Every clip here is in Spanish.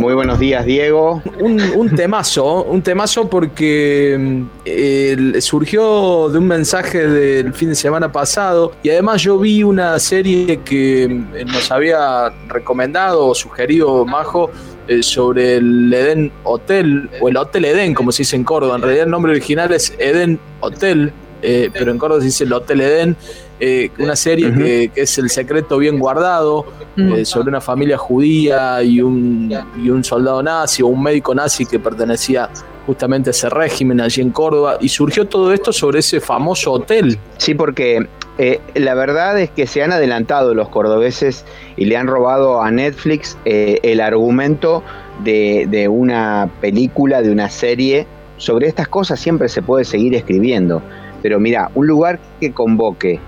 Muy buenos días, Diego. Un, temazo, un temazo porque mm, eh, surgió de un mensaje del fin de semana pasado y además yo vi una serie que mm, nos había recomendado o sugerido Majo eh, sobre el Eden Hotel o el Hotel Eden, como se dice en Córdoba. En realidad el nombre original es Eden Hotel, eh, pero en Córdoba se dice el Hotel Eden. Eh, una serie que, que es El secreto bien guardado, eh, sobre una familia judía y un, y un soldado nazi o un médico nazi que pertenecía justamente a ese régimen allí en Córdoba. Y surgió todo esto sobre ese famoso hotel. Sí, porque eh, la verdad es que se han adelantado los cordobeses y le han robado a Netflix eh, el argumento de, de una película, de una serie. Sobre estas cosas siempre se puede seguir escribiendo. Pero mira, un lugar que convoque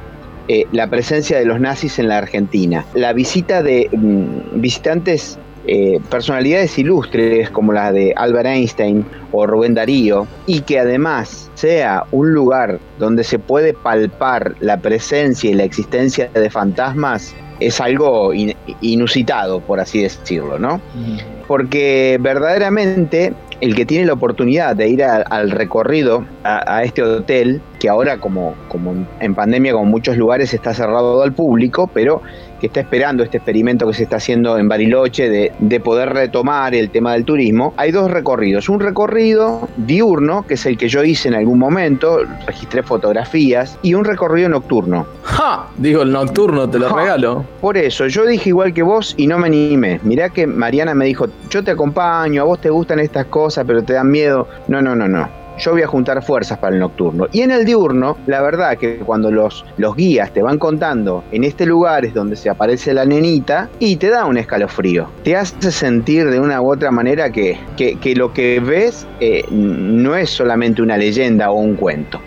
eh, la presencia de los nazis en la Argentina, la visita de mm, visitantes, eh, personalidades ilustres como la de Albert Einstein o Rubén Darío, y que además sea un lugar donde se puede palpar la presencia y la existencia de fantasmas, es algo in- inusitado, por así decirlo, ¿no? Porque verdaderamente el que tiene la oportunidad de ir al recorrido a, a este hotel, que ahora como, como en pandemia, como muchos lugares, está cerrado al público, pero que está esperando este experimento que se está haciendo en Bariloche de, de poder retomar el tema del turismo, hay dos recorridos. Un recorrido diurno, que es el que yo hice en algún momento, registré fotografías, y un recorrido nocturno. ¡Ja! Digo, el nocturno, te lo Ja. regalo. Por eso, yo dije igual que vos y no me animé. Mirá que Mariana me dijo, yo te acompaño, a vos te gustan estas cosas, pero te dan miedo. No, no, no, no. Yo voy a juntar fuerzas para el nocturno. Y en el diurno, la verdad que cuando los, los guías te van contando, en este lugar es donde se aparece la nenita y te da un escalofrío. Te hace sentir de una u otra manera que, que, que lo que ves eh, no es solamente una leyenda o un cuento.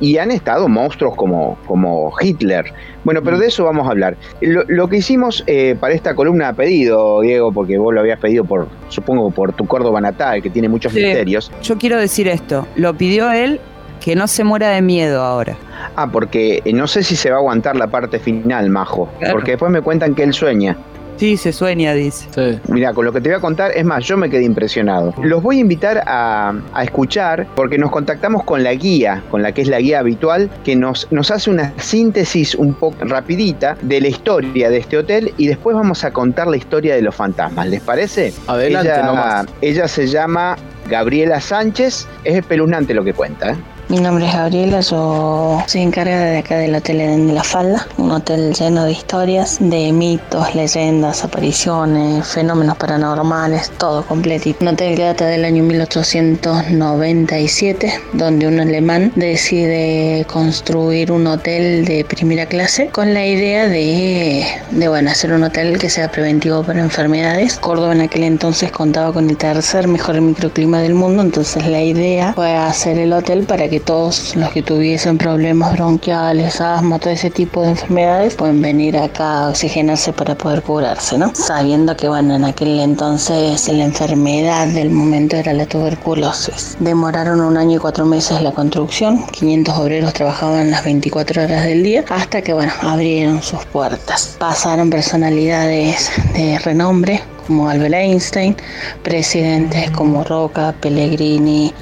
Y han estado monstruos como, como Hitler. Bueno, pero de eso vamos a hablar. Lo, lo que hicimos eh, para esta columna a pedido, Diego, porque vos lo habías pedido por, supongo, por tu Córdoba natal, que tiene muchos Sí. misterios. Yo quiero decir esto, lo pidió él que no se muera de miedo ahora. Ah, porque eh, no sé si se va a aguantar la parte final, Majo. Claro. Porque después me cuentan que él sueña. Sí, se sueña, dice. Sí. Mira, con lo que te voy a contar, es más, yo me quedé impresionado. Los voy a invitar a, a escuchar porque nos contactamos con la guía, con la que es la guía habitual, que nos, nos hace una síntesis un poco rapidita de la historia de este hotel y después vamos a contar la historia de los fantasmas. ¿Les parece? Adelante ella, nomás. ella se llama Gabriela Sánchez, es espeluznante lo que cuenta. ¿eh? Mi nombre es Gabriela, yo soy encargada de acá del Hotel Edén de la Falda, un hotel lleno de historias, de mitos, leyendas, apariciones, fenómenos paranormales, todo completito. Un hotel que data del año 1897, donde un alemán decide construir un hotel de primera clase con la idea de, de bueno, hacer un hotel que sea preventivo para enfermedades. Córdoba en aquel entonces contaba con el tercer mejor microclima del mundo, entonces la idea fue hacer el hotel para que todos los que tuviesen problemas bronquiales, asma, todo ese tipo de enfermedades, pueden venir acá a oxigenarse para poder curarse, ¿no? Sabiendo que, bueno, en aquel entonces la enfermedad del momento era la tuberculosis. Demoraron un año y cuatro meses la construcción, 500 obreros trabajaban las 24 horas del día, hasta que, bueno, abrieron sus puertas. Pasaron personalidades de renombre, como Albert Einstein, presidentes como Roca, Pellegrini,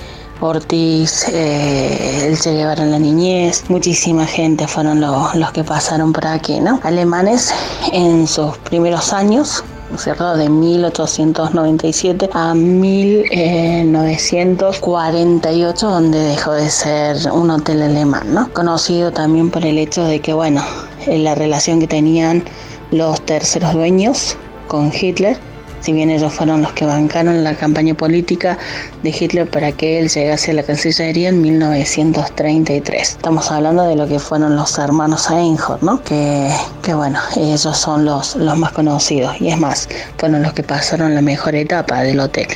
Ortiz, eh, el Che la niñez, muchísima gente fueron lo- los que pasaron por aquí, ¿no? Alemanes en sus primeros años ¿no es cierto? De 1897 a 1948, donde dejó de ser un hotel alemán, ¿no? Conocido también por el hecho de que, bueno, la relación que tenían los terceros dueños con Hitler si bien ellos fueron los que bancaron la campaña política de Hitler para que él llegase a la Cancillería en 1933. Estamos hablando de lo que fueron los hermanos Einhorn, ¿no? Que, que bueno, ellos son los, los más conocidos y es más, fueron los que pasaron la mejor etapa del hotel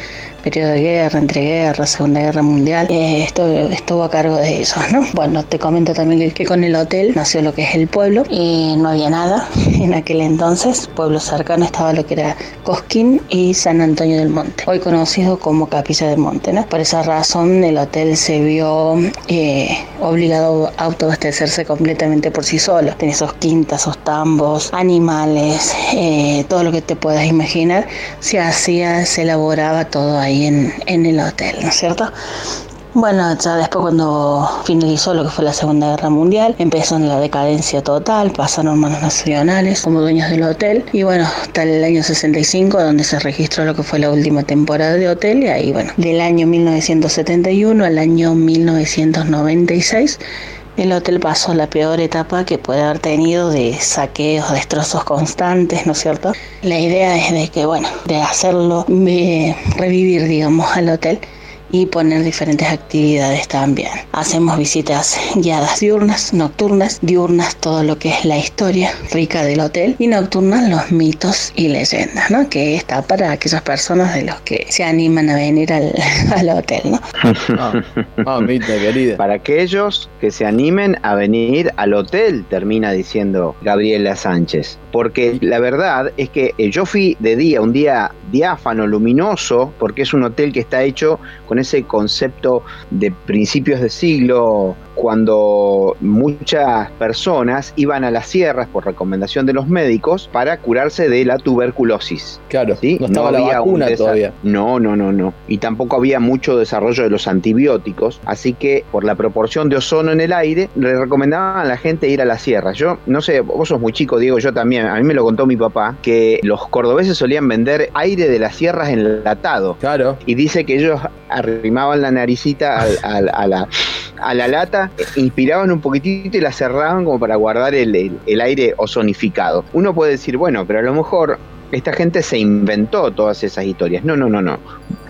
periodo de guerra, entre guerra, Segunda Guerra Mundial, eh, esto estuvo a cargo de ellos, ¿no? Bueno, te comento también que, con el hotel nació lo que es el pueblo, y no había nada en aquel entonces, pueblo cercano estaba lo que era Cosquín y San Antonio del Monte, hoy conocido como Capilla del Monte, ¿no? Por esa razón el hotel se vio eh, obligado a autoabastecerse completamente por sí solo, tenía sus quintas, sus tambos, animales, eh, todo lo que te puedas imaginar, se hacía, se elaboraba todo ahí en, el hotel, ¿no es cierto? Bueno, ya después cuando finalizó lo que fue la Segunda Guerra Mundial, empezó en la decadencia total, pasaron manos nacionales como dueños del hotel y bueno, hasta el año 65 donde se registró lo que fue la última temporada de hotel y ahí bueno, del año 1971 al año 1996 el hotel pasó la peor etapa que puede haber tenido de saqueos, destrozos constantes, ¿no es cierto? La idea es de que, bueno, de hacerlo, de revivir, digamos, al hotel y poner diferentes actividades también. Hacemos visitas guiadas diurnas, nocturnas, diurnas todo lo que es la historia rica del hotel y nocturnas los mitos y leyendas, ¿no? Que está para aquellas personas de los que se animan a venir al, hotel, ¿no? Querida. Para aquellos que se animen a venir al hotel, termina diciendo Gabriela Sánchez. Porque la verdad es que eh, yo fui de día, un día diáfano, luminoso, porque es un hotel que está hecho con ese concepto de principios de siglo, cuando muchas personas iban a las sierras por recomendación de los médicos para curarse de la tuberculosis. Claro, ¿sí? no estaba la vacuna todavía. No, no, no, no. Y tampoco había mucho desarrollo de los antibióticos, así que por la proporción de ozono en el aire, le recomendaban a la gente ir a las sierras. Yo, no sé, vos sos muy chico, Diego, yo también, a mí me lo contó mi papá, que los cordobeses solían vender aire de las sierras enlatado. Claro. Y dice que ellos arrimaban la naricita a, la, a la lata, inspiraban un poquitito y la cerraban como para guardar el, el aire ozonificado. Uno puede decir, bueno, pero a lo mejor esta gente se inventó todas esas historias. No, no, no, no.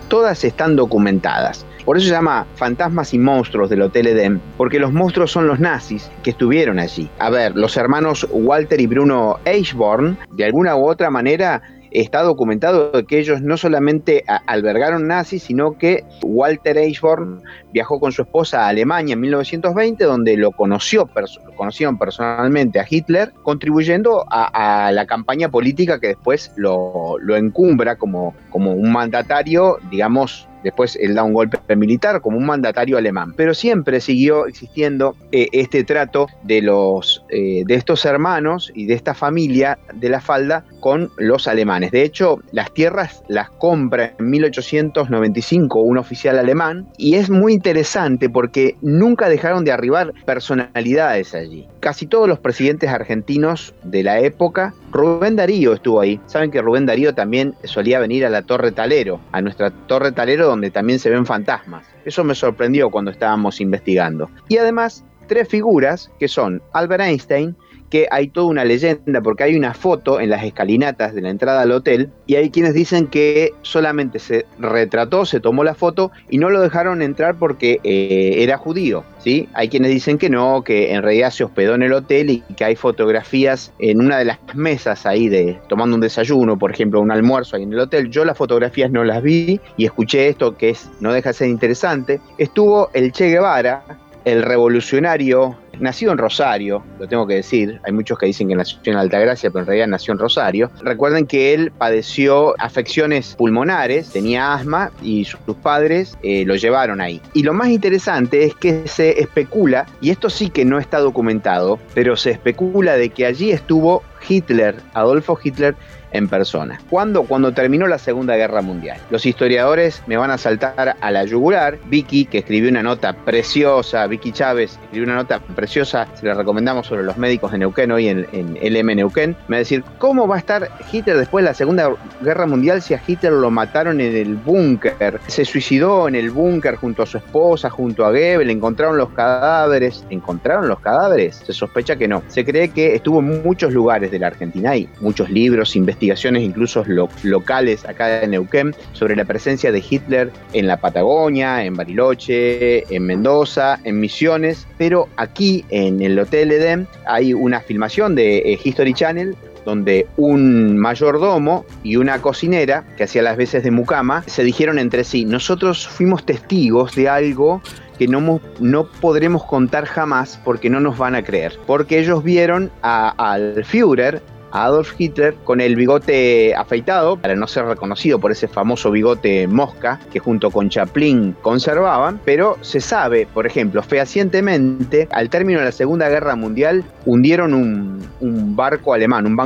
Todas están documentadas. Por eso se llama Fantasmas y Monstruos del Hotel Eden, porque los monstruos son los nazis que estuvieron allí. A ver, los hermanos Walter y Bruno Eichborn, de alguna u otra manera, está documentado que ellos no solamente albergaron nazis, sino que Walter Eichborn viajó con su esposa a Alemania en 1920, donde lo conoció, conocieron personalmente a Hitler, contribuyendo a, la campaña política que después lo, lo encumbra como, como un mandatario, digamos, Después él da un golpe militar como un mandatario alemán. Pero siempre siguió existiendo eh, este trato de, los, eh, de estos hermanos y de esta familia de la falda con los alemanes. De hecho, las tierras las compra en 1895 un oficial alemán y es muy interesante porque nunca dejaron de arribar personalidades allí. Casi todos los presidentes argentinos de la época, Rubén Darío estuvo ahí. Saben que Rubén Darío también solía venir a la Torre Talero, a nuestra Torre Talero donde también se ven fantasmas. Eso me sorprendió cuando estábamos investigando. Y además, tres figuras que son Albert Einstein, que hay toda una leyenda porque hay una foto en las escalinatas de la entrada al hotel y hay quienes dicen que solamente se retrató, se tomó la foto y no lo dejaron entrar porque eh, era judío. ¿sí? Hay quienes dicen que no, que en realidad se hospedó en el hotel y que hay fotografías en una de las mesas ahí de tomando un desayuno, por ejemplo, un almuerzo ahí en el hotel. Yo las fotografías no las vi y escuché esto que es no deja de ser interesante. Estuvo el Che Guevara, el revolucionario nació en Rosario, lo tengo que decir, hay muchos que dicen que nació en Altagracia, pero en realidad nació en Rosario. Recuerden que él padeció afecciones pulmonares, tenía asma y sus padres eh, lo llevaron ahí. Y lo más interesante es que se especula, y esto sí que no está documentado, pero se especula de que allí estuvo Hitler, Adolfo Hitler, en persona. ¿Cuándo? Cuando terminó la Segunda Guerra Mundial. Los historiadores me van a saltar a la yugular. Vicky, que escribió una nota preciosa, Vicky Chávez escribió una nota preciosa, se la recomendamos sobre los médicos de Neuquén hoy en, en LM Neuquén, me va a decir, ¿cómo va a estar Hitler después de la Segunda Guerra Mundial si a Hitler lo mataron en el búnker? Se suicidó en el búnker junto a su esposa, junto a Goebbels, encontraron los cadáveres. ¿Encontraron los cadáveres? Se sospecha que no. Se cree que estuvo en muchos lugares de la Argentina. Hay muchos libros, investigaciones investigaciones incluso locales acá en Neuquén sobre la presencia de Hitler en la Patagonia, en Bariloche, en Mendoza, en Misiones, pero aquí en el Hotel Edén hay una filmación de eh, History Channel donde un mayordomo y una cocinera, que hacía las veces de mucama, se dijeron entre sí, nosotros fuimos testigos de algo que no, no podremos contar jamás porque no nos van a creer, porque ellos vieron al Führer Adolf Hitler con el bigote afeitado para no ser reconocido por ese famoso bigote mosca que junto con Chaplin conservaban, pero se sabe, por ejemplo, fehacientemente, al término de la Segunda Guerra Mundial hundieron un, barco alemán, un,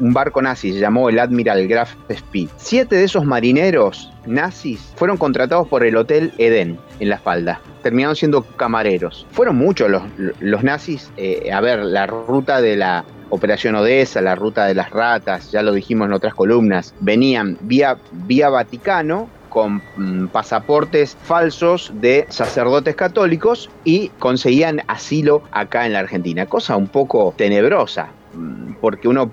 un barco nazi, se llamó el Admiral Graf Spee. Siete de esos marineros nazis fueron contratados por el Hotel Eden en la falda. Terminaron siendo camareros. Fueron muchos los, los nazis eh, a ver la ruta de la Operación Odessa, la ruta de las ratas, ya lo dijimos en otras columnas, venían vía, vía Vaticano con mm, pasaportes falsos de sacerdotes católicos y conseguían asilo acá en la Argentina. Cosa un poco tenebrosa, mm, porque uno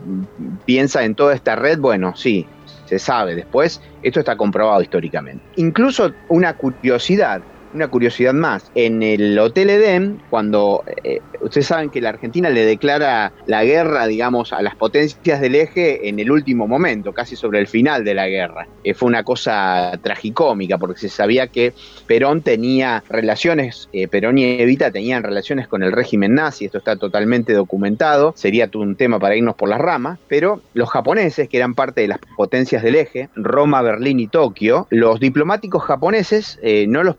piensa en toda esta red, bueno, sí, se sabe después, esto está comprobado históricamente. Incluso una curiosidad, una curiosidad más. En el Hotel Edén, cuando eh, ustedes saben que la Argentina le declara la guerra, digamos, a las potencias del eje en el último momento, casi sobre el final de la guerra. Eh, fue una cosa tragicómica, porque se sabía que Perón tenía relaciones, eh, Perón y Evita tenían relaciones con el régimen nazi, esto está totalmente documentado, sería un tema para irnos por las ramas, pero los japoneses, que eran parte de las potencias del eje, Roma, Berlín y Tokio, los diplomáticos japoneses no los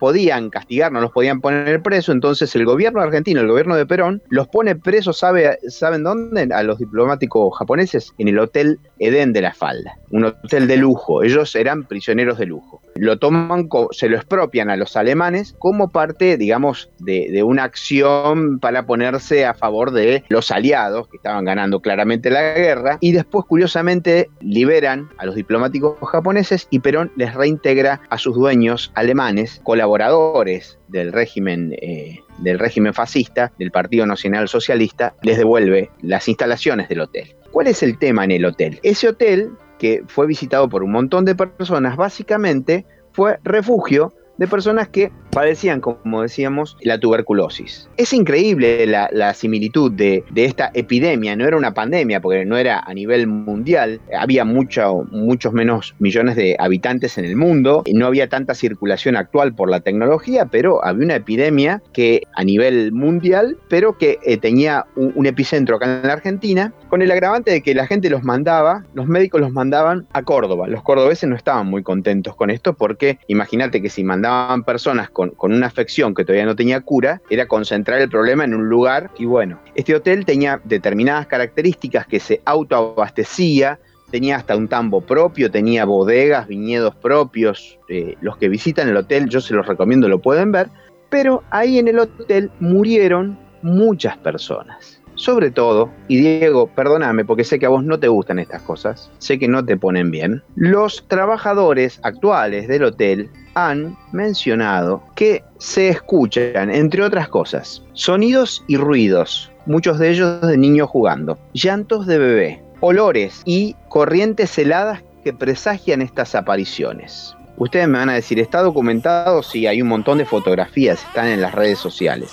castigar, no los podían poner preso, entonces el gobierno argentino, el gobierno de Perón, los pone presos, ¿sabe, ¿saben dónde? A los diplomáticos japoneses, en el Hotel Edén de la Falda, un hotel de lujo, ellos eran prisioneros de lujo. Lo toman, se lo expropian a los alemanes como parte, digamos, de, una acción para ponerse a favor de los aliados que estaban ganando claramente la guerra y después, curiosamente, liberan a los diplomáticos japoneses y Perón les reintegra a sus dueños alemanes, colaboradores, del régimen, eh, del régimen fascista, del Partido Nacional Socialista, les devuelve las instalaciones del hotel. ¿Cuál es el tema en el hotel? Ese hotel, que fue visitado por un montón de personas, básicamente fue refugio de personas que padecían, como decíamos, la tuberculosis. Es increíble la, similitud de, esta epidemia, no era una pandemia porque no era a nivel mundial, había mucho, muchos menos millones de habitantes en el mundo, no había tanta circulación actual por la tecnología, pero había una epidemia que a nivel mundial, pero que eh, tenía un, epicentro acá en la Argentina, con el agravante de que la gente los mandaba, los médicos los mandaban a Córdoba. Los cordobeses no estaban muy contentos con esto porque imagínate que si mandaban personas con con, una afección que todavía no tenía cura, era concentrar el problema en un lugar. Y bueno, este hotel tenía determinadas características que se autoabastecía, tenía hasta un tambo propio, tenía bodegas, viñedos propios. Eh, los que visitan el hotel, yo se los recomiendo, lo pueden ver. Pero ahí en el hotel murieron muchas personas. Sobre todo, y Diego, perdóname porque sé que a vos no te gustan estas cosas, sé que no te ponen bien, los trabajadores actuales del hotel han mencionado que se escuchan, entre otras cosas, sonidos y ruidos, muchos de ellos de niños jugando, llantos de bebé, olores y corrientes heladas que presagian estas apariciones. Ustedes me van a decir, ¿está documentado? Sí, hay un montón de fotografías, están en las redes sociales,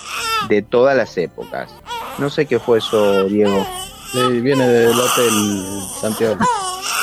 de todas las épocas. No sé qué fue eso, Diego. viene del Hotel Santiago.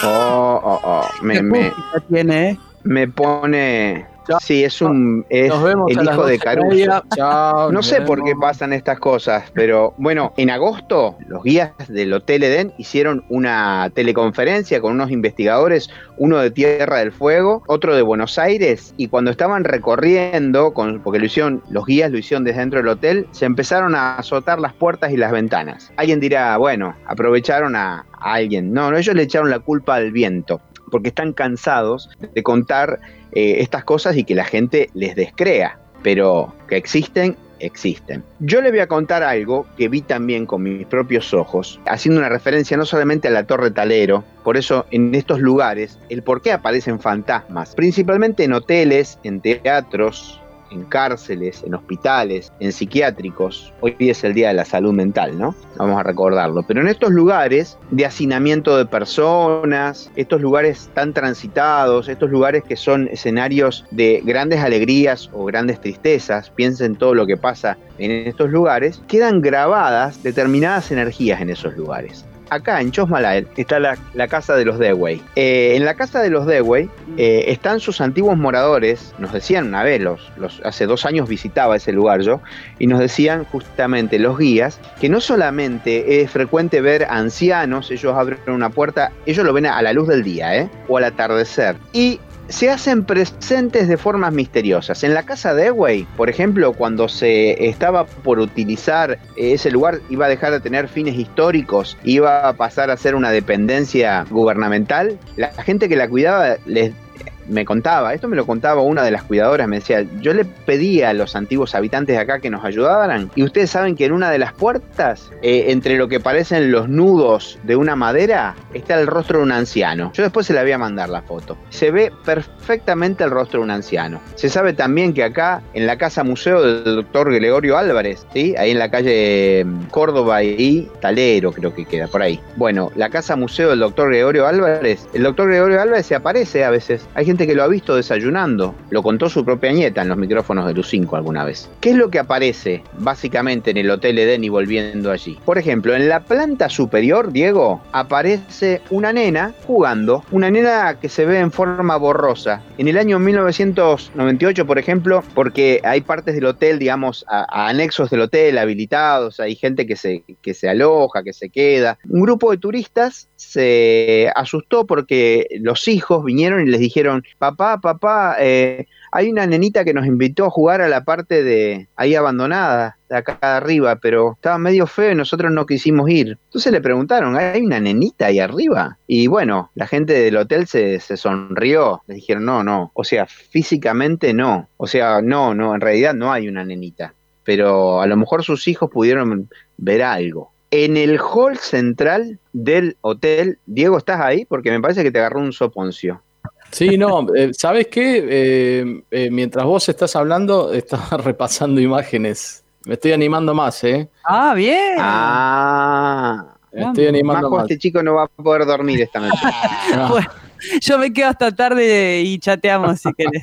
Oh, oh, oh. Me, me, tiene? me pone Sí, es un es Nos vemos el a las hijo de Caruso. Chao, No sé por qué pasan estas cosas, pero bueno, en agosto los guías del Hotel Edén hicieron una teleconferencia con unos investigadores, uno de Tierra del Fuego, otro de Buenos Aires, y cuando estaban recorriendo, con, porque lo hicieron, los guías lo hicieron desde dentro del hotel, se empezaron a azotar las puertas y las ventanas. Alguien dirá, bueno, aprovecharon a, a alguien. No, no, ellos le echaron la culpa al viento, porque están cansados de contar eh, estas cosas y que la gente les descrea, pero que existen, existen. Yo le voy a contar algo que vi también con mis propios ojos, haciendo una referencia no solamente a la Torre Talero, por eso en estos lugares, el por qué aparecen fantasmas, principalmente en hoteles, en teatros, en cárceles, en hospitales, en psiquiátricos. Hoy es el Día de la Salud Mental, ¿no? Vamos a recordarlo. Pero en estos lugares de hacinamiento de personas, estos lugares tan transitados, estos lugares que son escenarios de grandes alegrías o grandes tristezas, piensen todo lo que pasa en estos lugares, quedan grabadas determinadas energías en esos lugares acá en Chosmalal está la, la casa de los Dewey. Eh, en la casa de los Dewey eh, están sus antiguos moradores, nos decían una vez, los, los, hace dos años visitaba ese lugar yo, y nos decían justamente los guías que no solamente es frecuente ver ancianos, ellos abren una puerta, ellos lo ven a la luz del día, ¿eh? o al atardecer, y se hacen presentes de formas misteriosas. En la casa de Eway, por ejemplo, cuando se estaba por utilizar ese lugar, iba a dejar de tener fines históricos, iba a pasar a ser una dependencia gubernamental, la gente que la cuidaba les me contaba, esto me lo contaba una de las cuidadoras, me decía, yo le pedí a los antiguos habitantes de acá que nos ayudaran y ustedes saben que en una de las puertas, eh, entre lo que parecen los nudos de una madera, está el rostro de un anciano. Yo después se la voy a mandar la foto. Se ve perfectamente el rostro de un anciano. Se sabe también que acá, en la casa museo del doctor Gregorio Álvarez, ¿sí? ahí en la calle mm, Córdoba y Talero creo que queda por ahí. Bueno, la casa museo del doctor Gregorio Álvarez, el doctor Gregorio Álvarez se aparece a veces. Hay gente que lo ha visto desayunando. Lo contó su propia nieta en los micrófonos de Lucinco alguna vez. ¿Qué es lo que aparece básicamente en el Hotel Eden y volviendo allí? Por ejemplo, en la planta superior, Diego, aparece una nena jugando. Una nena que se ve en forma borrosa. En el año 1998, por ejemplo, porque hay partes del hotel, digamos, a, anexos del hotel habilitados, hay gente que se, que se aloja, que se queda. Un grupo de turistas se asustó porque los hijos vinieron y les dijeron, papá, papá, eh, hay una nenita que nos invitó a jugar a la parte de ahí abandonada, de acá arriba, pero estaba medio feo y nosotros no quisimos ir. Entonces le preguntaron, ¿hay una nenita ahí arriba? Y bueno, la gente del hotel se, se sonrió, les dijeron, no, no, o sea, físicamente no, o sea, no, no, en realidad no hay una nenita, pero a lo mejor sus hijos pudieron ver algo. En el hall central del hotel, Diego, ¿estás ahí? Porque me parece que te agarró un soponcio. Sí, no, eh, ¿sabes qué? Eh, eh, mientras vos estás hablando, estaba repasando imágenes. Me estoy animando más, ¿eh? Ah, bien. Ah, Me estoy animando Majo, más. este chico no va a poder dormir esta noche. No. Yo me quedo hasta tarde y chateamos si querés.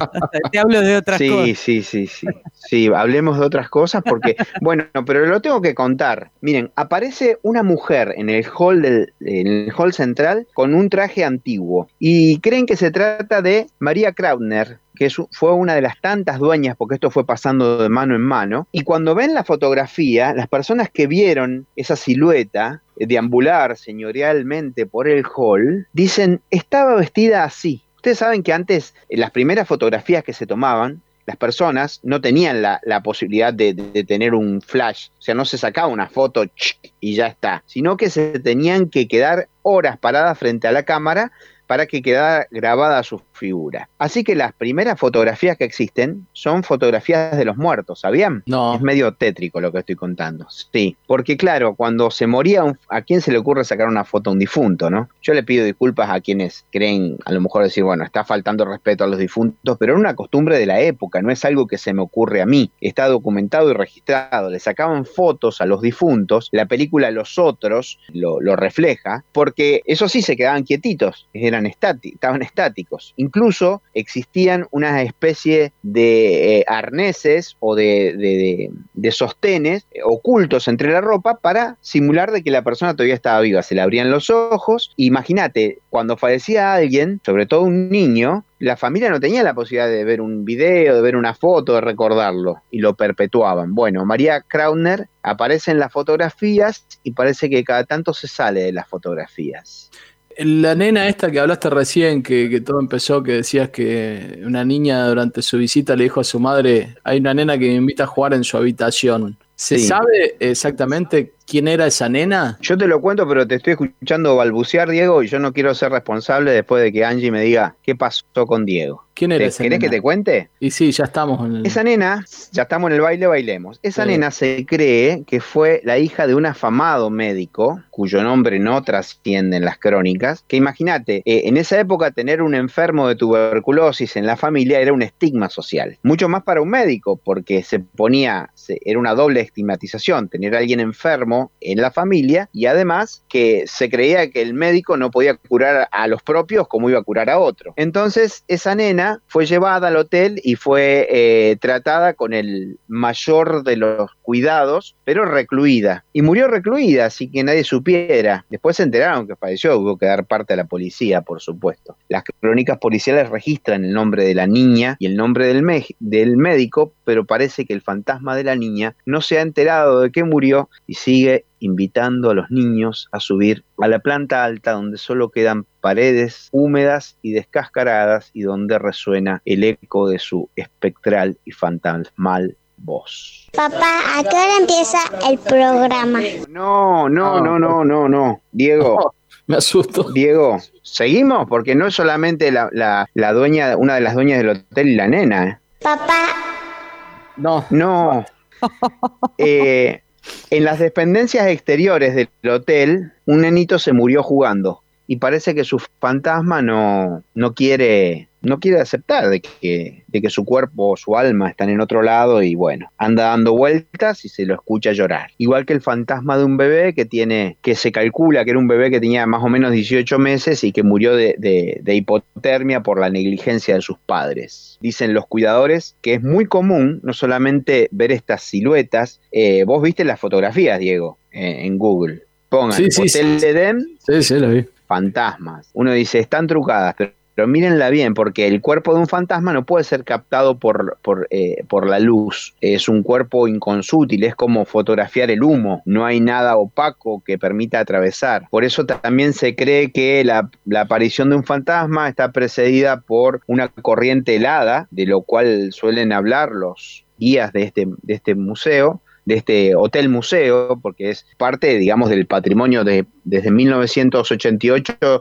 Te hablo de otras Sí, cosas. sí, sí, sí. Sí, hablemos de otras cosas porque, bueno, pero lo tengo que contar. Miren, aparece una mujer en el hall del, en el hall central con un traje antiguo y creen que se trata de María Krautner, que fue una de las tantas dueñas, porque esto fue pasando de mano en mano. Y cuando ven la fotografía, las personas que vieron esa silueta eh, deambular señorialmente por el hall, dicen, estaba vestida así. Ustedes saben que antes, en las primeras fotografías que se tomaban, las personas no tenían la, posibilidad de, de- tener un flash, o sea, no se sacaba una foto y ya está, sino que se tenían que quedar horas paradas frente a la cámara para que quedara grabada su figura. Así que las primeras fotografías que existen son fotografías de los muertos, ¿sabían? No. Es medio tétrico lo que estoy contando. Sí, porque claro, cuando se moría, un- ¿a quién se le ocurre sacar una foto a un difunto, no? Yo le pido disculpas a quienes creen, a lo mejor decir, bueno, está faltando respeto a los difuntos, pero era una costumbre de la época, no es algo que se me ocurre a mí. Está documentado y registrado. Le sacaban fotos a los difuntos, la película Los Otros lo, lo refleja, porque eso sí se quedaban quietitos, eran estáti- estaban estáticos. Incluso existían una especie de eh, arneses o de, sostenes eh, ocultos entre la ropa para simular de que la persona todavía estaba viva. Se le abrían los ojos. Imagínate, cuando fallecía alguien, sobre todo un niño, la familia no tenía la posibilidad de ver un video, de ver una foto, de recordarlo, y lo perpetuaban. Bueno, María Krauner aparece en las fotografías y parece que cada tanto se sale de las fotografías. La nena esta que hablaste recién, que, que, todo empezó, que decías que una niña durante su visita le dijo a su madre, hay una nena que me invita a jugar en su habitación. ¿Se Sí. sabe exactamente quién era esa nena? Yo te lo cuento, pero te estoy escuchando balbucear, Diego, y yo no quiero ser responsable después de que Angie me diga qué pasó con Diego. ¿Quién era ¿Te- esa ¿Querés nena? que te cuente? Y sí, ya estamos en el... Esa nena, ya estamos en el baile, bailemos. Esa Sí. nena se cree que fue la hija de un afamado médico, cuyo nombre no trasciende en las crónicas, que imagínate, eh, en esa época tener un enfermo de tuberculosis en la familia era un estigma social. Mucho más para un médico, porque se ponía, se- era una doble estigmatización, tener a alguien enfermo en la familia y además que se creía que el médico no podía curar a los propios como iba a curar a otro. Entonces esa nena fue llevada al hotel y fue eh, tratada con el mayor de los cuidados, pero recluida. Y murió recluida, así que nadie supiera. Después se enteraron que falleció, hubo que dar parte a la policía, por supuesto. Las crónicas policiales registran el nombre de la niña y el nombre del, del médico, pero parece que el fantasma de la niña no se ha enterado de que murió y sigue invitando a los niños a subir a la planta alta donde solo quedan paredes húmedas y descascaradas y donde resuena el eco de su espectral y fantasmal voz. Papá, ¿a qué hora empieza el programa? No, no, no, no, no, no. Diego, Me asusto. Diego, seguimos porque no es solamente la, la- la dueña, una de las dueñas del hotel y la nena. ¿eh? Papá, No. No. Eh, en las dependencias exteriores del hotel, un nenito se murió jugando y parece que su fantasma no, no quiere no quiere aceptar de que, de que su cuerpo o su alma están en otro lado y bueno, anda dando vueltas y se lo escucha llorar. Igual que el fantasma de un bebé que tiene, que se calcula que era un bebé que tenía más o menos 18 meses y que murió de, de- de hipotermia por la negligencia de sus padres. Dicen los cuidadores que es muy común no solamente ver estas siluetas, eh, vos viste las fotografías, Diego, eh, en Google. Pongan Sí, sí, Hotel sí. Edén, Sí, sí, lo vi. Fantasmas. Uno dice, están trucadas, pero, mírenla bien, porque el cuerpo de un fantasma no puede ser captado por, por, eh, por la luz. Es un cuerpo inconsútil, es como fotografiar el humo. No hay nada opaco que permita atravesar. Por eso también se cree que la, la aparición de un fantasma está precedida por una corriente helada, de lo cual suelen hablar los guías de este, de este museo de este hotel museo, porque es parte, digamos, del patrimonio de, desde 1988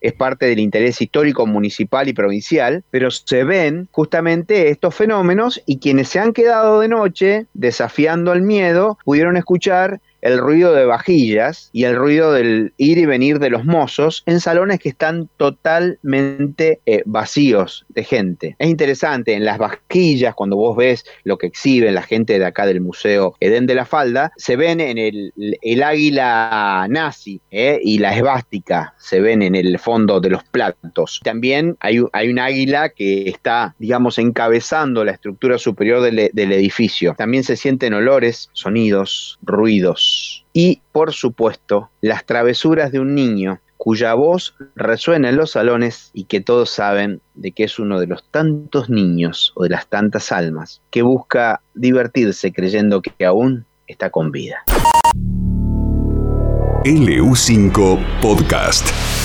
es parte del interés histórico municipal y provincial, pero se ven justamente estos fenómenos y quienes se han quedado de noche desafiando el miedo pudieron escuchar el ruido de vajillas y el ruido del ir y venir de los mozos en salones que están totalmente eh, vacíos de gente. Es interesante, en las vajillas, cuando vos ves lo que exhiben la gente de acá del Museo Edén de la Falda, se ven en el, el águila nazi eh, y la esvástica, se ven en el fondo de los platos. También hay, hay un águila que está, digamos, encabezando la estructura superior del, del edificio. También se sienten olores, sonidos, ruidos y, por supuesto, las travesuras de un niño cuya voz resuena en los salones y que todos saben de que es uno de los tantos niños o de las tantas almas que busca divertirse creyendo que aún está con vida. LU5 Podcast.